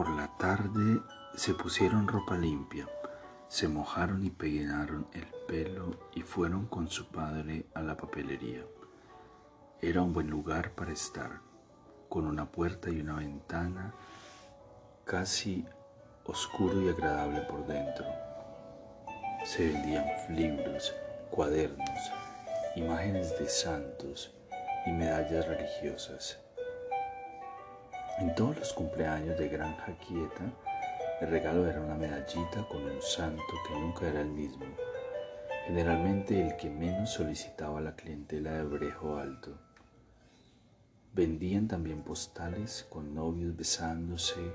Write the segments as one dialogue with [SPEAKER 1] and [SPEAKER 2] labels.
[SPEAKER 1] Por la tarde se pusieron ropa limpia, se mojaron y peinaron el pelo y fueron con su padre a la papelería. Era un buen lugar para estar, con una puerta y una ventana casi oscuro y agradable por dentro. Se vendían libros, cuadernos, imágenes de santos y medallas religiosas. En todos los cumpleaños de Granja Quieta, el regalo era una medallita con un santo que nunca era el mismo, generalmente el que menos solicitaba la clientela de Brejo Alto. Vendían también postales con novios besándose,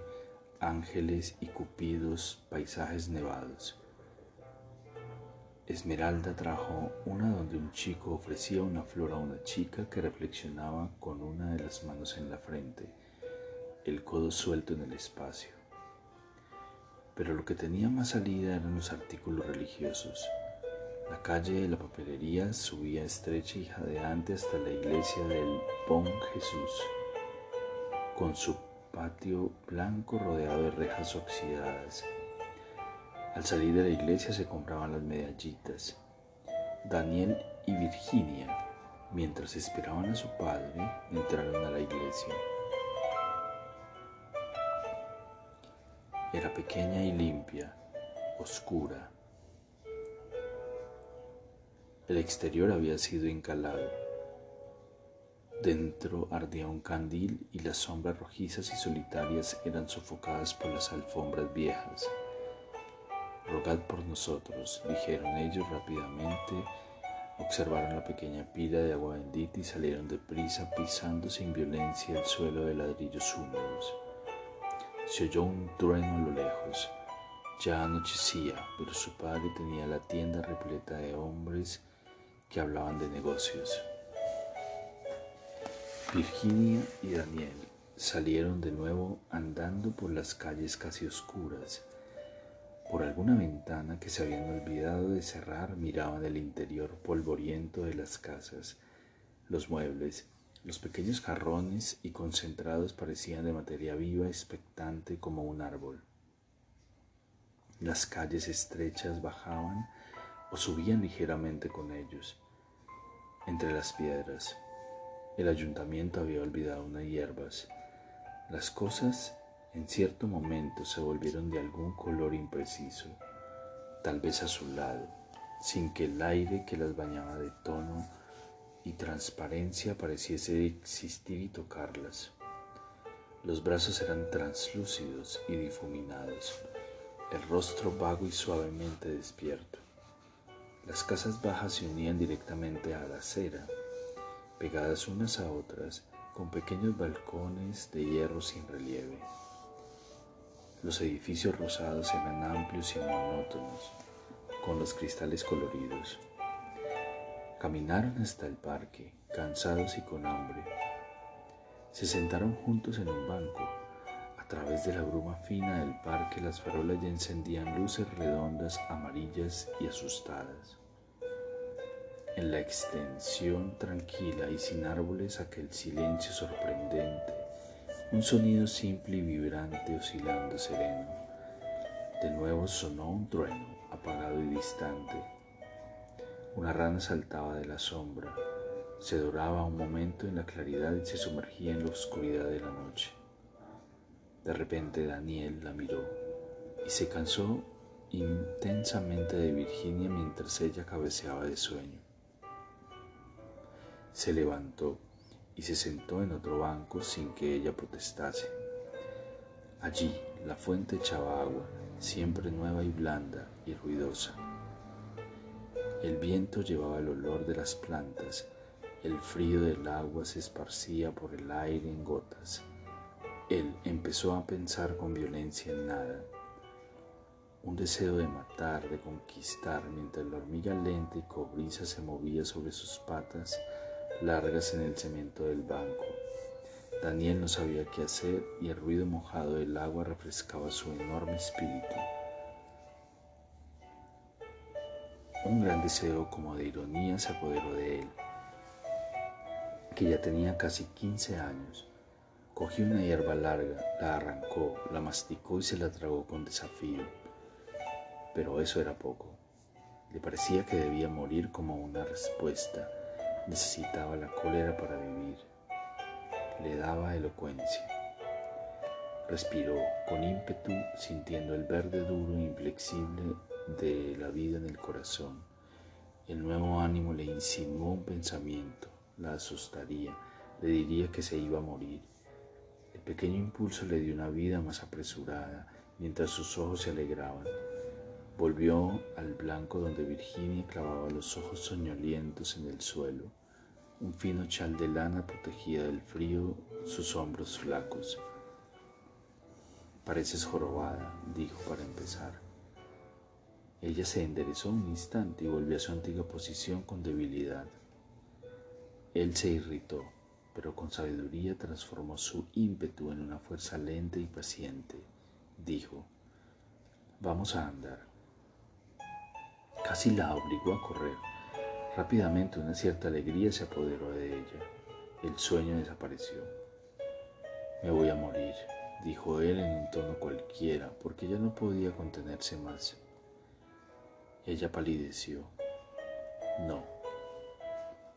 [SPEAKER 1] ángeles y cupidos, paisajes nevados. Esmeralda trajo una donde un chico ofrecía una flor a una chica que reflexionaba con una de las manos en la frente el codo suelto en el espacio. Pero lo que tenía más salida eran los artículos religiosos. La calle de la papelería subía estrecha y jadeante hasta la iglesia del Bon Jesús, con su patio blanco rodeado de rejas oxidadas. Al salir de la iglesia se compraban las medallitas. Daniel y Virginia, mientras esperaban a su padre, entraron a la iglesia. Era pequeña y limpia, oscura. El exterior había sido encalado. Dentro ardía un candil y las sombras rojizas y solitarias eran sofocadas por las alfombras viejas. Rogad por nosotros, dijeron ellos rápidamente, observaron la pequeña pila de agua bendita y salieron deprisa pisando sin violencia el suelo de ladrillos húmedos. Se oyó un trueno a lo lejos. Ya anochecía, pero su padre tenía la tienda repleta de hombres que hablaban de negocios. Virginia y Daniel salieron de nuevo andando por las calles casi oscuras. Por alguna ventana que se habían olvidado de cerrar miraban el interior polvoriento de las casas, los muebles los pequeños jarrones y concentrados parecían de materia viva, expectante como un árbol. Las calles estrechas bajaban o subían ligeramente con ellos. Entre las piedras, el ayuntamiento había olvidado unas hierbas. Las cosas en cierto momento se volvieron de algún color impreciso, tal vez azulado, sin que el aire que las bañaba de tono y transparencia pareciese existir y tocarlas. Los brazos eran translúcidos y difuminados, el rostro vago y suavemente despierto. Las casas bajas se unían directamente a la acera, pegadas unas a otras, con pequeños balcones de hierro sin relieve. Los edificios rosados eran amplios y monótonos, con los cristales coloridos. Caminaron hasta el parque, cansados y con hambre. Se sentaron juntos en un banco. A través de la bruma fina del parque las farolas ya encendían luces redondas, amarillas y asustadas. En la extensión tranquila y sin árboles aquel silencio sorprendente, un sonido simple y vibrante oscilando sereno. De nuevo sonó un trueno, apagado y distante una rana saltaba de la sombra, se doraba un momento en la claridad y se sumergía en la oscuridad de la noche. De repente Daniel la miró y se cansó intensamente de Virginia mientras ella cabeceaba de sueño. Se levantó y se sentó en otro banco sin que ella protestase. Allí la fuente echaba agua, siempre nueva y blanda y ruidosa. El viento llevaba el olor de las plantas, el frío del agua se esparcía por el aire en gotas. Él empezó a pensar con violencia en nada. Un deseo de matar, de conquistar, mientras la hormiga lenta y cobriza se movía sobre sus patas largas en el cemento del banco. Daniel no sabía qué hacer y el ruido mojado del agua refrescaba su enorme espíritu. Un gran deseo como de ironía se apoderó de él, que ya tenía casi 15 años. Cogió una hierba larga, la arrancó, la masticó y se la tragó con desafío. Pero eso era poco. Le parecía que debía morir como una respuesta. Necesitaba la cólera para vivir. Le daba elocuencia. Respiró con ímpetu, sintiendo el verde duro e inflexible de la vida en el corazón. El nuevo ánimo le insinuó un pensamiento, la asustaría, le diría que se iba a morir. El pequeño impulso le dio una vida más apresurada, mientras sus ojos se alegraban. Volvió al blanco donde Virginia clavaba los ojos soñolientos en el suelo. Un fino chal de lana protegía del frío sus hombros flacos. Pareces jorobada, dijo para empezar. Ella se enderezó un instante y volvió a su antigua posición con debilidad. Él se irritó, pero con sabiduría transformó su ímpetu en una fuerza lenta y paciente. Dijo, vamos a andar. Casi la obligó a correr. Rápidamente una cierta alegría se apoderó de ella. El sueño desapareció. Me voy a morir, dijo él en un tono cualquiera, porque ya no podía contenerse más. Ella palideció. No.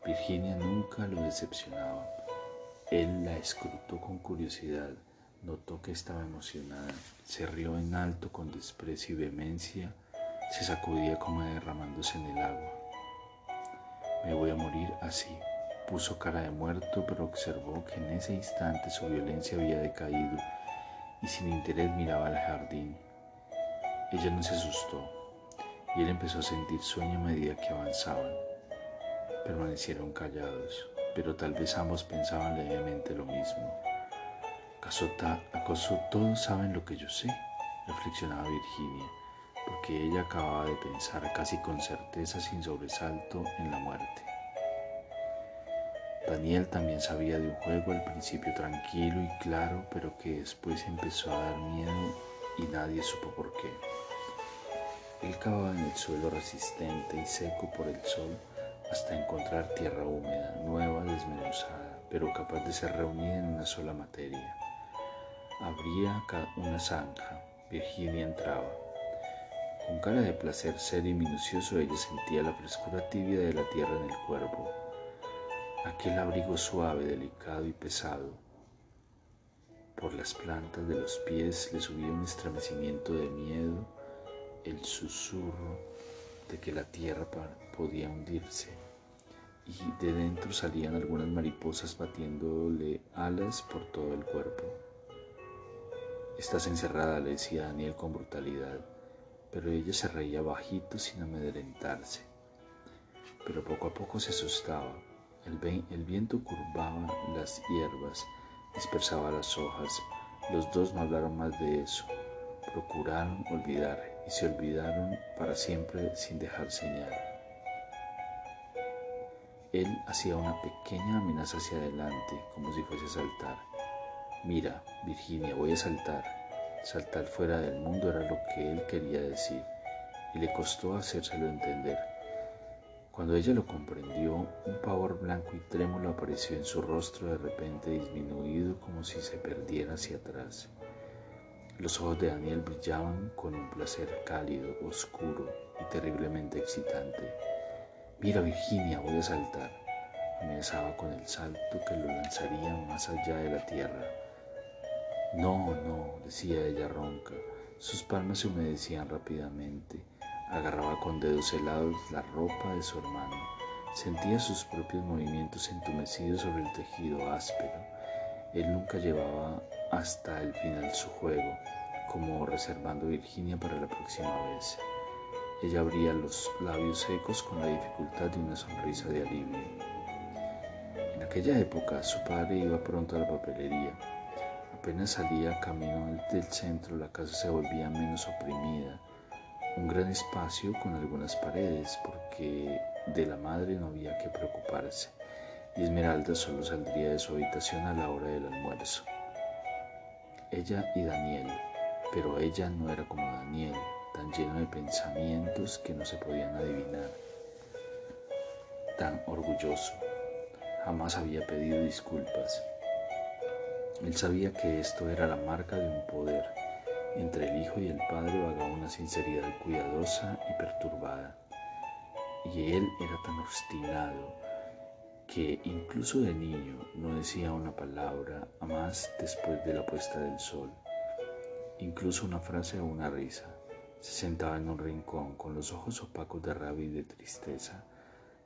[SPEAKER 1] Virginia nunca lo decepcionaba. Él la escrutó con curiosidad, notó que estaba emocionada, se rió en alto con desprecio y vehemencia, se sacudía como derramándose en el agua. Me voy a morir así. Puso cara de muerto, pero observó que en ese instante su violencia había decaído y sin interés miraba al jardín. Ella no se asustó, y él empezó a sentir sueño a medida que avanzaban. Permanecieron callados, pero tal vez ambos pensaban levemente lo mismo. ¿Acaso, todos saben lo que yo sé? reflexionaba Virginia, porque ella acababa de pensar casi con certeza sin sobresalto en la muerte. Daniel también sabía de un juego al principio tranquilo y claro, pero que después empezó a dar miedo y nadie supo por qué. Él cavaba en el suelo resistente y seco por el sol hasta encontrar tierra húmeda, nueva, desmenuzada, pero capaz de ser reunida en una sola materia. Abría una zanja. Virginia entraba. Con cara de placer serio y minucioso ella sentía la frescura tibia de la tierra en el cuerpo. Aquel abrigo suave, delicado y pesado. Por las plantas de los pies le subía un estremecimiento de miedo el susurro de que la tierra podía hundirse y de dentro salían algunas mariposas batiéndole alas por todo el cuerpo. Estás encerrada, le decía Daniel con brutalidad, pero ella se reía bajito sin amedrentarse. Pero poco a poco se asustaba. El, el viento curvaba las hierbas, dispersaba las hojas. Los dos no hablaron más de eso. Procuraron olvidar y se olvidaron para siempre sin dejar señal. Él hacía una pequeña amenaza hacia adelante, como si fuese a saltar. Mira, Virginia, voy a saltar. Saltar fuera del mundo era lo que él quería decir, y le costó hacérselo entender. Cuando ella lo comprendió, un pavor blanco y trémulo apareció en su rostro de repente disminuido como si se perdiera hacia atrás. Los ojos de Daniel brillaban con un placer cálido, oscuro y terriblemente excitante. Mira Virginia, voy a saltar. Amenazaba con el salto que lo lanzaría más allá de la tierra. No, no, decía ella ronca. Sus palmas se humedecían rápidamente. Agarraba con dedos helados la ropa de su hermano. Sentía sus propios movimientos entumecidos sobre el tejido áspero. Él nunca llevaba hasta el final su juego, como reservando Virginia para la próxima vez. Ella abría los labios secos con la dificultad de una sonrisa de alivio. En aquella época su padre iba pronto a la papelería. Apenas salía camino del centro, la casa se volvía menos oprimida. Un gran espacio con algunas paredes, porque de la madre no había que preocuparse, y Esmeralda solo saldría de su habitación a la hora del almuerzo. Ella y Daniel, pero ella no era como Daniel, tan lleno de pensamientos que no se podían adivinar, tan orgulloso. Jamás había pedido disculpas. Él sabía que esto era la marca de un poder. Entre el hijo y el padre vagaba una sinceridad cuidadosa y perturbada. Y él era tan obstinado que incluso de niño no decía una palabra a más después de la puesta del sol, incluso una frase o una risa. Se sentaba en un rincón con los ojos opacos de rabia y de tristeza.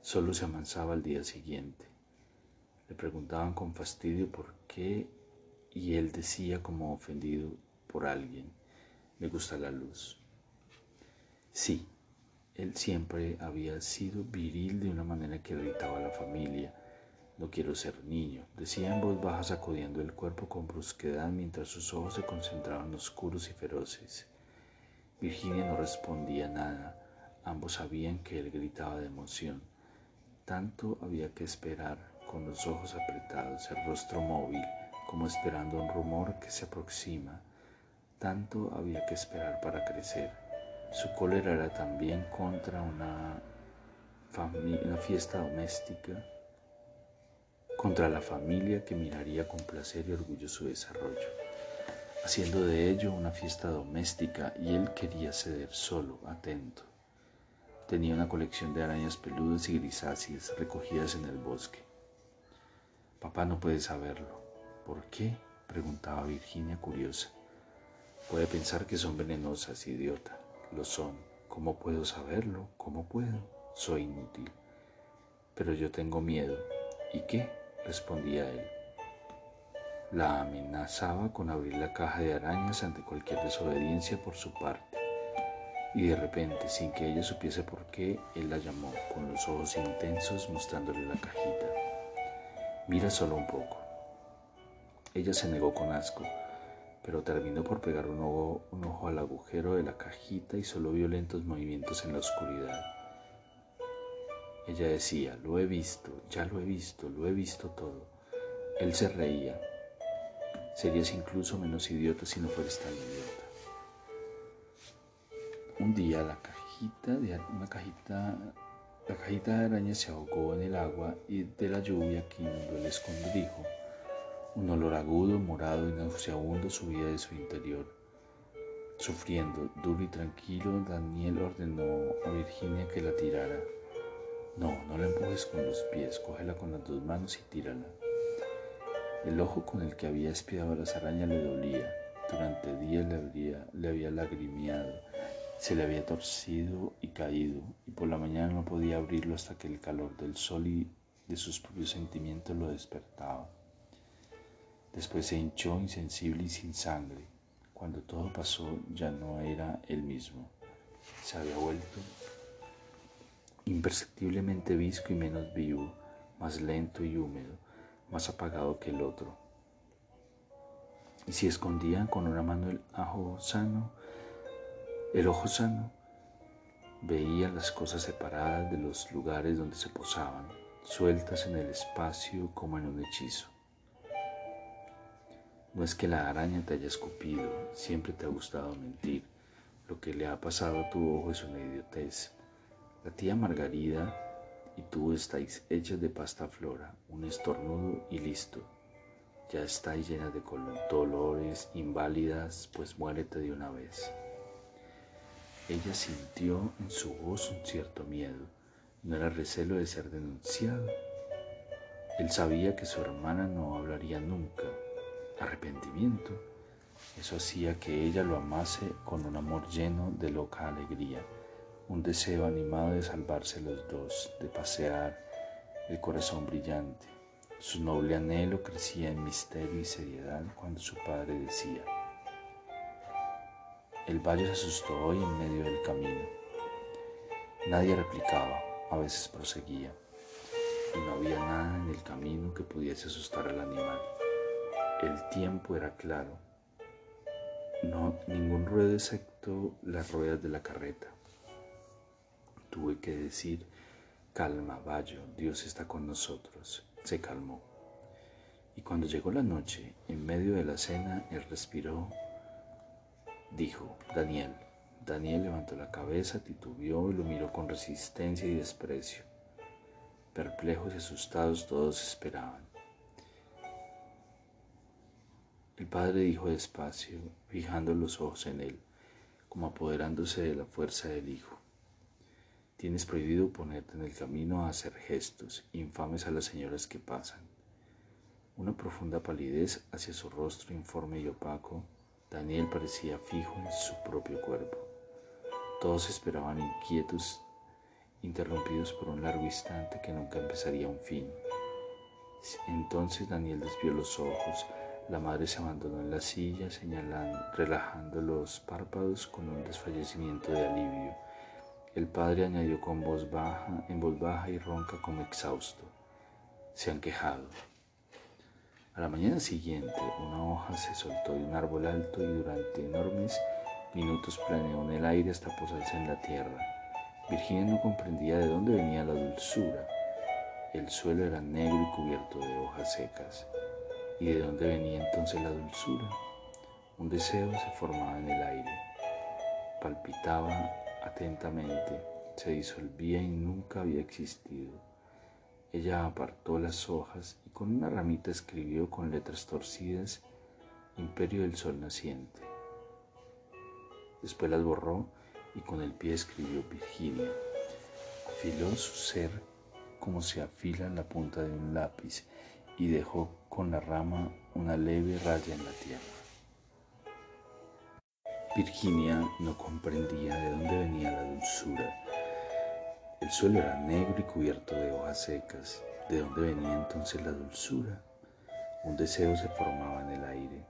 [SPEAKER 1] Solo se amansaba al día siguiente. Le preguntaban con fastidio por qué y él decía como ofendido por alguien, me gusta la luz. Sí, él siempre había sido viril de una manera que irritaba a la familia. No quiero ser niño, decía en voz baja sacudiendo el cuerpo con brusquedad mientras sus ojos se concentraban oscuros y feroces. Virginia no respondía nada, ambos sabían que él gritaba de emoción. Tanto había que esperar, con los ojos apretados, el rostro móvil, como esperando un rumor que se aproxima. Tanto había que esperar para crecer. Su cólera era también contra una, fiesta doméstica, contra la familia que miraría con placer y orgullo su desarrollo, haciendo de ello una fiesta doméstica y él quería ceder solo, atento. Tenía una colección de arañas peludas y grisáceas recogidas en el bosque. Papá no puede saberlo. ¿Por qué? preguntaba Virginia curiosa. Puede pensar que son venenosas, idiota. Lo son. ¿Cómo puedo saberlo? ¿Cómo puedo? Soy inútil. Pero yo tengo miedo. ¿Y qué? respondía él. La amenazaba con abrir la caja de arañas ante cualquier desobediencia por su parte. Y de repente, sin que ella supiese por qué, él la llamó, con los ojos intensos mostrándole la cajita. Mira solo un poco. Ella se negó con asco, pero terminó por pegar un ojo, al agujero de la cajita y solo vio lentos movimientos en la oscuridad. Ella decía, lo he visto, ya lo he visto, lo he visto todo. Él se reía. Serías incluso menos idiota si no fueras tan idiota. Un día la cajita de una cajita la cajita de araña se ahogó en el agua y de la lluvia que inundó el escondrijo. Un olor agudo, morado y nauseabundo subía de su interior. Sufriendo, duro y tranquilo, Daniel ordenó a Virginia que la tirara. No, no la empujes con los pies, cógela con las dos manos y tírala. El ojo con el que había espiado a las arañas le dolía. Durante días le había, le había lagrimeado, se le había torcido y caído, y por la mañana no podía abrirlo hasta que el calor del sol y de sus propios sentimientos lo despertaba. Después se hinchó insensible y sin sangre. Cuando todo pasó ya no era el mismo. Se había vuelto imperceptiblemente visco y menos vivo, más lento y húmedo, más apagado que el otro. Y si escondían con una mano el ajo sano, el ojo sano, veía las cosas separadas de los lugares donde se posaban, sueltas en el espacio como en un hechizo. No es que la araña te haya escupido, siempre te ha gustado mentir. Lo que le ha pasado a tu ojo es una idiotez. La tía Margarida y tú estáis hechas de pasta flora, un estornudo y listo. Ya estáis llenas de dolores, inválidas, pues muérete de una vez. Ella sintió en su voz un cierto miedo. No era recelo de ser denunciado. Él sabía que su hermana no hablaría nunca, arrepentimiento. Eso hacía que ella lo amase con un amor lleno de loca alegría, un deseo animado de salvarse los dos, de pasear, el corazón brillante. Su noble anhelo crecía en misterio y seriedad cuando su padre decía, el valle se asustó hoy en medio del camino. Nadie replicaba, a veces proseguía, y no había nada en el camino que pudiese asustar al animal. El tiempo era claro. No, ningún ruido excepto las ruedas de la carreta. Tuve que decir, calma, Bayo, Dios está con nosotros. Se calmó. Y cuando llegó la noche, en medio de la cena, él respiró, dijo, Daniel. Daniel levantó la cabeza, titubeó y lo miró con resistencia y desprecio. Perplejos y asustados todos esperaban. El padre dijo despacio, fijando los ojos en él, como apoderándose de la fuerza del hijo. Tienes prohibido ponerte en el camino a hacer gestos infames a las señoras que pasan. Una profunda palidez hacia su rostro informe y opaco, Daniel parecía fijo en su propio cuerpo. Todos esperaban inquietos, interrumpidos por un largo instante que nunca empezaría un fin. Entonces Daniel desvió los ojos, la madre se abandonó en la silla, señalando, relajando los párpados con un desfallecimiento de alivio. El padre añadió con voz baja, en voz baja y ronca como exhausto. Se han quejado. A la mañana siguiente, una hoja se soltó de un árbol alto y durante enormes minutos planeó en el aire hasta posarse en la tierra. Virginia no comprendía de dónde venía la dulzura. El suelo era negro y cubierto de hojas secas. ¿Y de dónde venía entonces la dulzura? Un deseo se formaba en el aire. Palpitaba atentamente, se disolvía y nunca había existido. Ella apartó las hojas y con una ramita escribió con letras torcidas Imperio del Sol Naciente. Después las borró y con el pie escribió Virginia. Afiló su ser como se afila la punta de un lápiz y dejó con la rama una leve raya en la tierra. Virginia no comprendía de dónde venía la dulzura el suelo era negro y cubierto de hojas secas. ¿De dónde venía entonces la dulzura? Un deseo se formaba en el aire,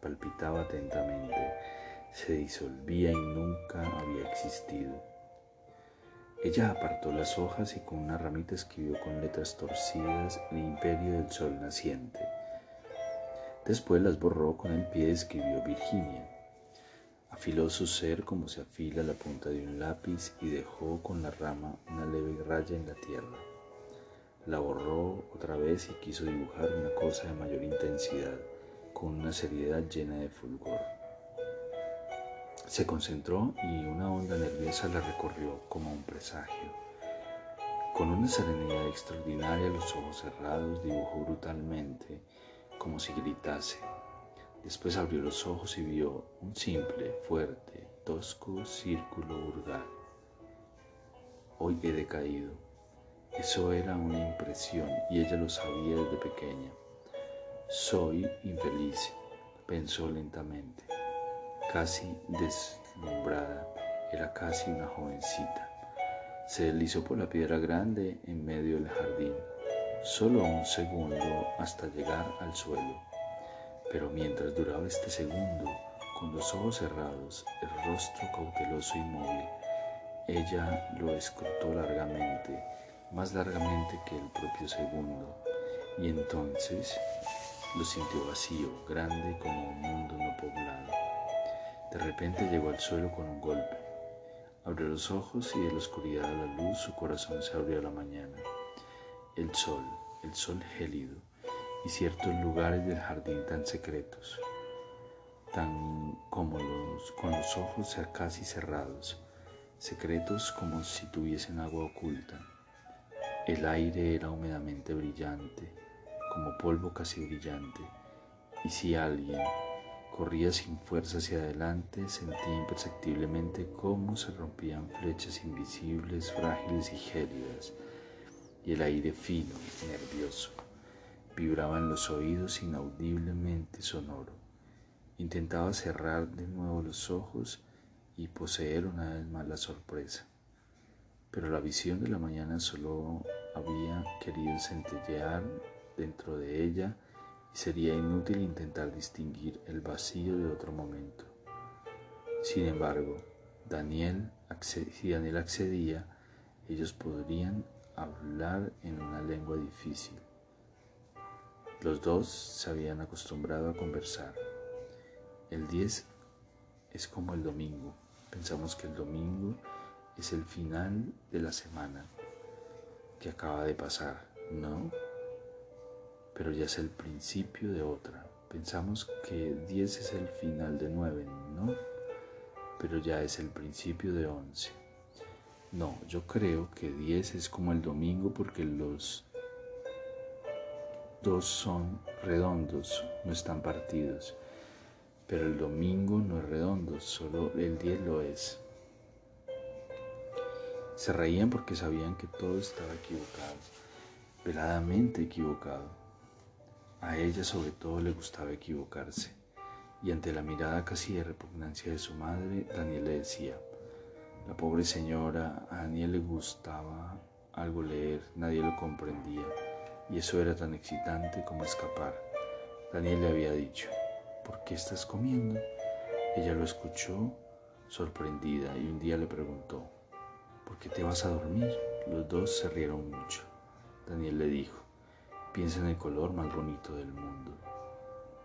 [SPEAKER 1] palpitaba atentamente, se disolvía y nunca había existido. Ella apartó las hojas y con una ramita escribió con letras torcidas el imperio del sol naciente. Después las borró con el pie y escribió Virginia. Afiló su ser como se afila la punta de un lápiz y dejó con la rama una leve raya en la tierra. La borró otra vez y quiso dibujar una cosa de mayor intensidad, con una seriedad llena de fulgor. Se concentró y una onda nerviosa la recorrió como un presagio. Con una serenidad extraordinaria, los ojos cerrados, dibujó brutalmente, como si gritase, Después abrió los ojos y vio un simple, fuerte, tosco círculo vulgar. Hoy he decaído. Eso era una impresión y ella lo sabía desde pequeña. Soy infeliz, pensó lentamente. Casi deslumbrada, era casi una jovencita. Se deslizó por la piedra grande en medio del jardín, solo un segundo hasta llegar al suelo. Pero mientras duraba este segundo, con los ojos cerrados, el rostro cauteloso y inmóvil, ella lo escrutó largamente, más largamente que el propio segundo, y entonces lo sintió vacío, grande como un mundo no poblado. De repente llegó al suelo con un golpe. Abrió los ojos y de la oscuridad a la luz su corazón se abrió a la mañana. El sol, el sol gélido, y ciertos lugares del jardín tan secretos, tan como los, con los ojos casi cerrados, secretos como si tuviesen agua oculta. El aire era húmedamente brillante, como polvo casi brillante, y si alguien corría sin fuerza hacia adelante, sentía imperceptiblemente cómo se rompían flechas invisibles, frágiles y gélidas, y el aire fino, nervioso vibraba en los oídos inaudiblemente sonoro. Intentaba cerrar de nuevo los ojos y poseer una vez más la sorpresa. Pero la visión de la mañana solo había querido centellear dentro de ella sería inútil intentar distinguir el vacío de otro momento. Sin embargo, Daniel, si Daniel accedía, ellos podrían hablar en una lengua difícil Los dos se habían acostumbrado a conversar. El 10 es como el domingo. Pensamos que el domingo es el final de la semana que acaba de pasar, ¿no? Pero ya es el principio de otra. Pensamos que 10 es el final de 9, ¿no? Pero ya es el principio de 11. No, yo creo que 10 es como el domingo porque los dos son redondos, no están partidos. Pero el domingo no es redondo, solo el 10 lo es. Se reían porque sabían que todo estaba equivocado, veladamente equivocado. A ella sobre todo le gustaba equivocarse, y ante la mirada casi de repugnancia de su madre, Daniel le decía, la pobre señora, a Daniel le gustaba algo leer, nadie lo comprendía, y eso era tan excitante como escapar. Daniel le había dicho, ¿por qué estás comiendo? Ella lo escuchó sorprendida y un día le preguntó, ¿por qué te vas a dormir? Los dos se rieron mucho. Daniel le dijo, piensa en el color más bonito del mundo.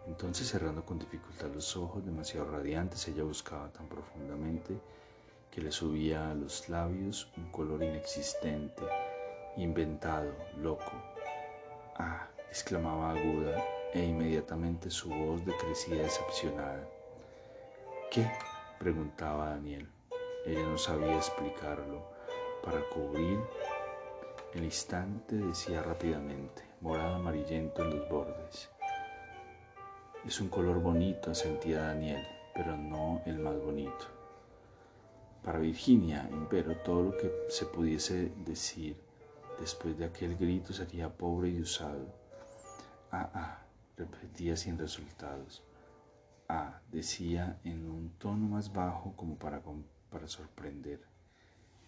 [SPEAKER 1] Entonces cerrando con dificultad los ojos, demasiado radiantes, ella buscaba tan profundamente que le subía a los labios un color inexistente, inventado, loco. Ah, exclamaba aguda e inmediatamente su voz decrecía decepcionada. ¿Qué? preguntaba Daniel. Ella no sabía explicarlo para cubrir el instante decía rápidamente, morado amarillento en los bordes. Es un color bonito, sentía Daniel, pero no el más bonito. Para Virginia, pero todo lo que se pudiese decir después de aquel grito sería pobre y usado. Ah, ah, repetía sin resultados. Ah, decía en un tono más bajo como para, para sorprender.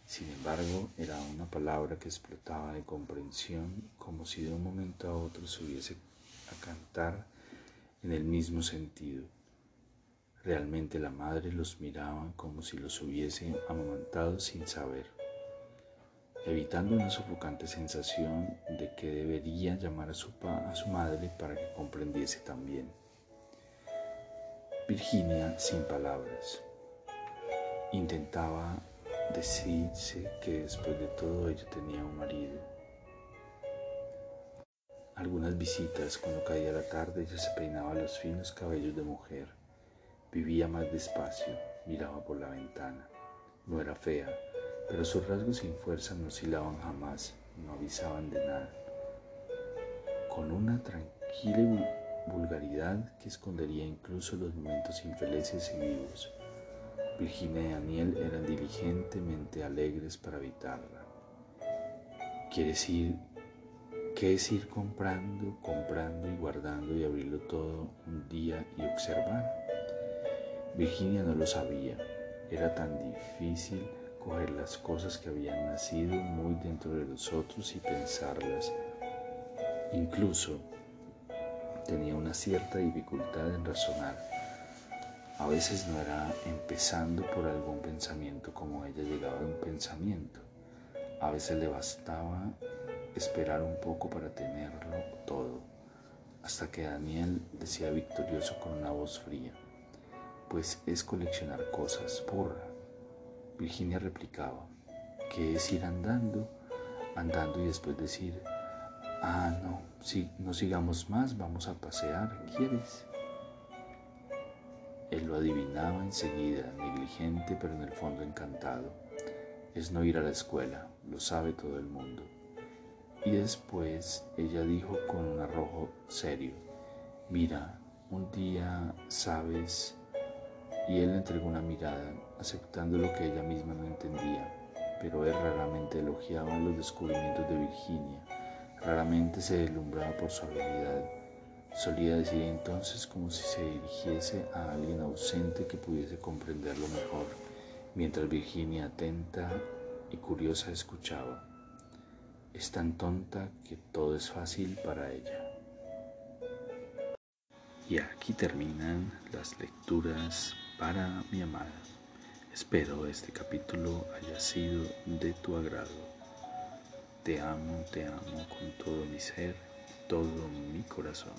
[SPEAKER 1] Sin embargo, era una palabra que explotaba de comprensión como si de un momento a otro se hubiese a cantar en el mismo sentido. Realmente la madre los miraba como si los hubiese amamantado sin saber, evitando una sofocante sensación de que debería llamar a su, a su madre para que comprendiese también. Virginia, sin palabras, intentaba decirse que después de todo ella tenía un marido. Algunas visitas, cuando caía la tarde, ella se peinaba los finos cabellos de mujer, vivía más despacio, miraba por la ventana. No era fea, pero sus rasgos sin fuerza no oscilaban jamás, no avisaban de nada. Con una tranquila vulgaridad que escondería incluso los momentos infelices y vivos. Virginia y Daniel eran diligentemente alegres para evitarla. Quiere decir que es ir comprando, comprando y guardando y abrirlo todo un día y observar. Virginia no lo sabía. Era tan difícil coger las cosas que habían nacido muy dentro de nosotros y pensarlas. Incluso tenía una cierta dificultad en razonar a veces no era empezando por algún pensamiento como ella llegaba a un pensamiento. A veces le bastaba esperar un poco para tenerlo todo, hasta que Daniel decía victorioso con una voz fría, pues es coleccionar cosas, porra. Virginia replicaba, que es ir andando, andando y después decir, ah, no, si no sigamos más, vamos a pasear, ¿quieres? Él lo adivinaba enseguida, negligente pero en el fondo encantado. Es no ir a la escuela, lo sabe todo el mundo. Y después ella dijo con un arrojo serio, mira, un día sabes, y él le entregó una mirada, aceptando lo que ella misma no entendía, pero él raramente elogiaba los descubrimientos de Virginia, raramente se deslumbraba por su habilidad Solía decir entonces como si se dirigiese a alguien ausente que pudiese comprenderlo mejor, mientras Virginia atenta y curiosa escuchaba. Es tan tonta que todo es fácil para ella. Y aquí terminan las lecturas para mi amada. Espero este capítulo haya sido de tu agrado. Te amo, te amo con todo mi ser todo mi corazón.